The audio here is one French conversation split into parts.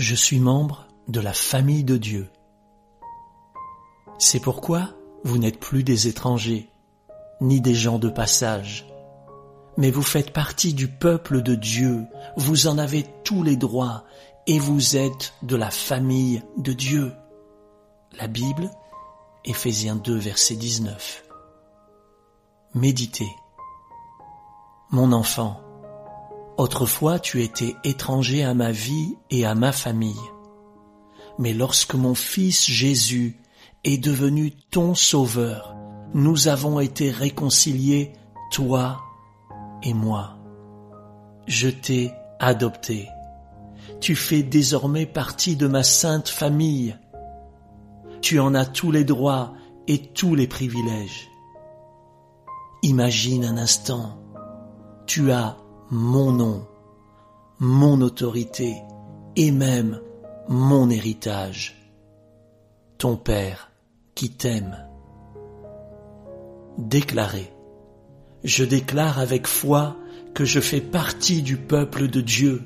Je suis membre de la famille de Dieu. C'est pourquoi vous n'êtes plus des étrangers, ni des gens de passage, mais vous faites partie du peuple de Dieu, vous en avez tous les droits, et vous êtes de la famille de Dieu. La Bible, Éphésiens 2, verset 19. Méditez. Mon enfant, autrefois tu étais étranger à ma vie et à ma famille. Mais lorsque mon fils Jésus est devenu ton sauveur, nous avons été réconciliés, toi et moi. Je t'ai adopté. Tu fais désormais partie de ma sainte famille. Tu en as tous les droits et tous les privilèges. Imagine un instant, tu as mon nom, mon autorité et même mon héritage. Ton Père qui t'aime. Déclaré. Je déclare avec foi que je fais partie du peuple de Dieu.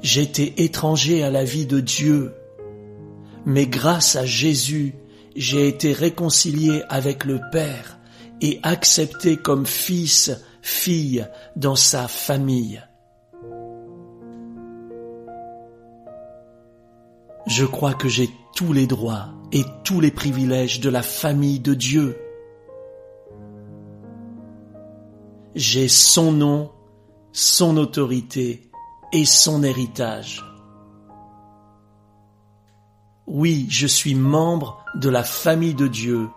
J'étais étranger à la vie de Dieu, mais grâce à Jésus, j'ai été réconcilié avec le Père et accepté comme fils, fille dans sa famille. Je crois que j'ai tous les droits et tous les privilèges de la famille de Dieu. J'ai son nom, son autorité et son héritage. Oui, je suis membre de la famille de Dieu.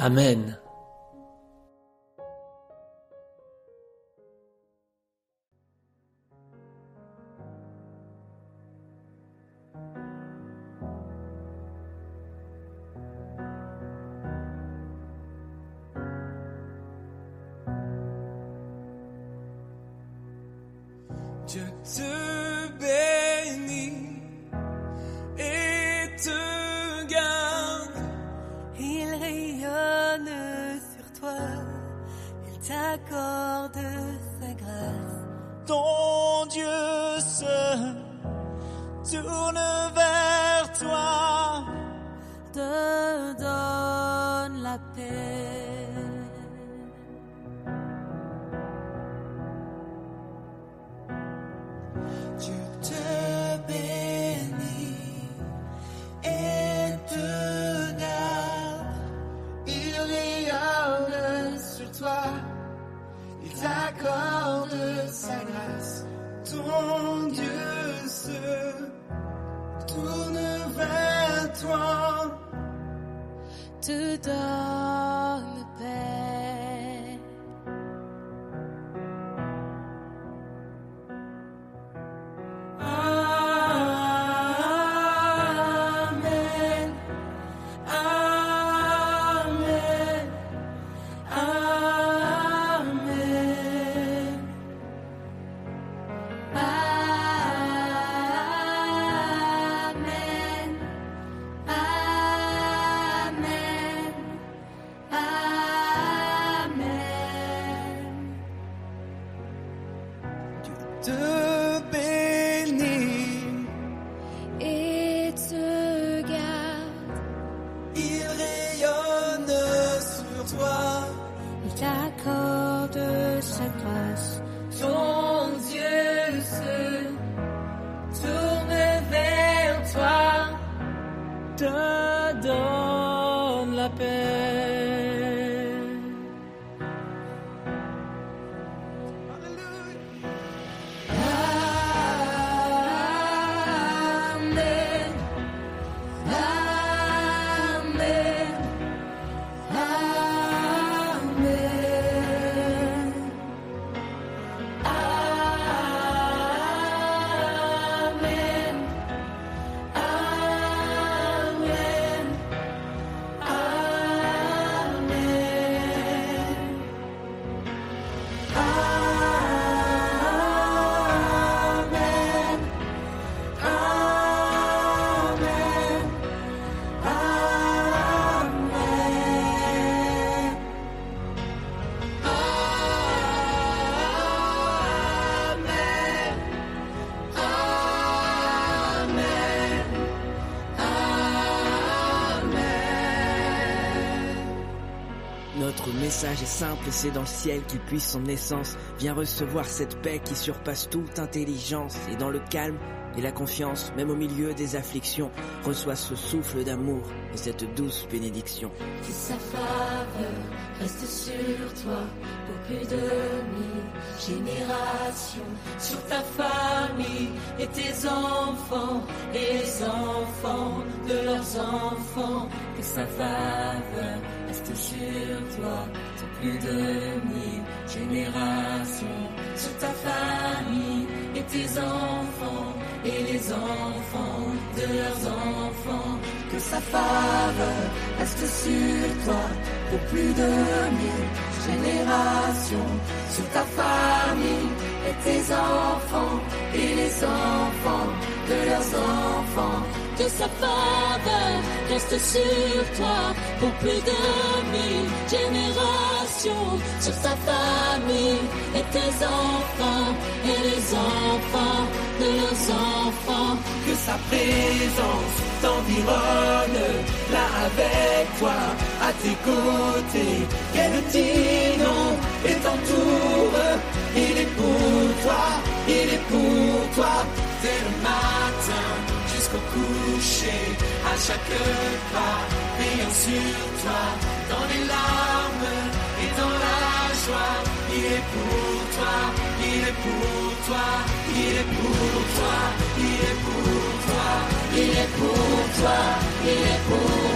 Amen. Dieu t'accorde sa grâce. Ton Dieu se tourne vers toi. Te donne la paix. Dieu te Te donne la paix. Notre message est simple, c'est dans le ciel qu'il puisse son essence. Viens recevoir cette paix qui surpasse toute intelligence. Et dans le calme et la confiance, même au milieu des afflictions, reçois ce souffle d'amour et cette douce bénédiction. Que sa faveur reste sur toi pour plus de mille générations, sur ta famille et tes enfants et les enfants de leurs enfants. Que sa faveur reste sur toi pour plus de mille générations, sur ta famille et tes enfants et les enfants de leurs enfants. Que sa faveur reste sur toi pour plus de mille générations, sur ta famille et tes enfants et les enfants de leurs enfants. Que sa faveur reste sur toi pour plus de mille générations, sur ta famille et tes enfants et les enfants de leurs enfants. Que sa présence t'environne là avec toi, à tes côtés. Qu'elle t'inonde et t'entoure. Il est pour toi, il est pour coucher, à chaque pas, veillant sur toi, dans les larmes et dans la joie. Il est pour toi, il est pour toi, il est pour toi, il est pour toi, il est pour toi, il est pour toi,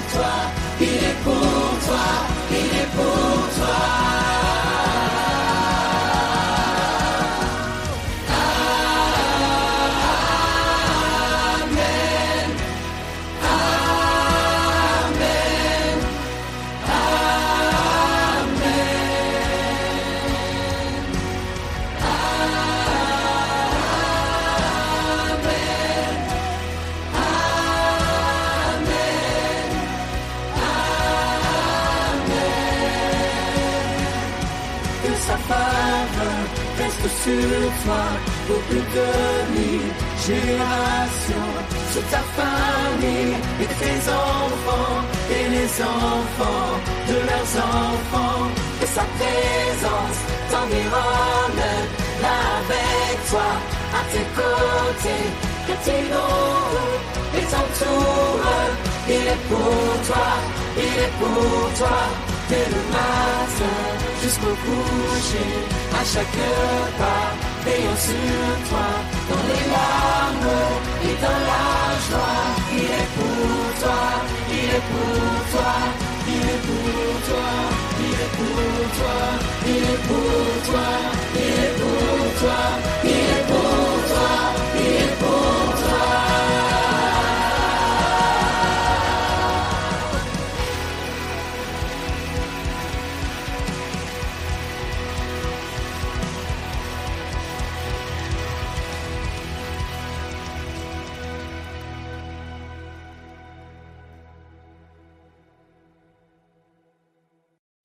sur toi pour plus de mille générations, sur ta famille et tes enfants et les enfants de leurs enfants, que sa présence t'environne là avec toi, à tes côtés, tes noms et t'entoure. Il est pour toi, il est pour toi, Dès le matin jusqu'au coucher, à chaque pas, veillant sur toi, dans les larmes et dans la joie. Il est pour toi, il est pour toi, il est pour toi, il est pour toi, il est pour toi.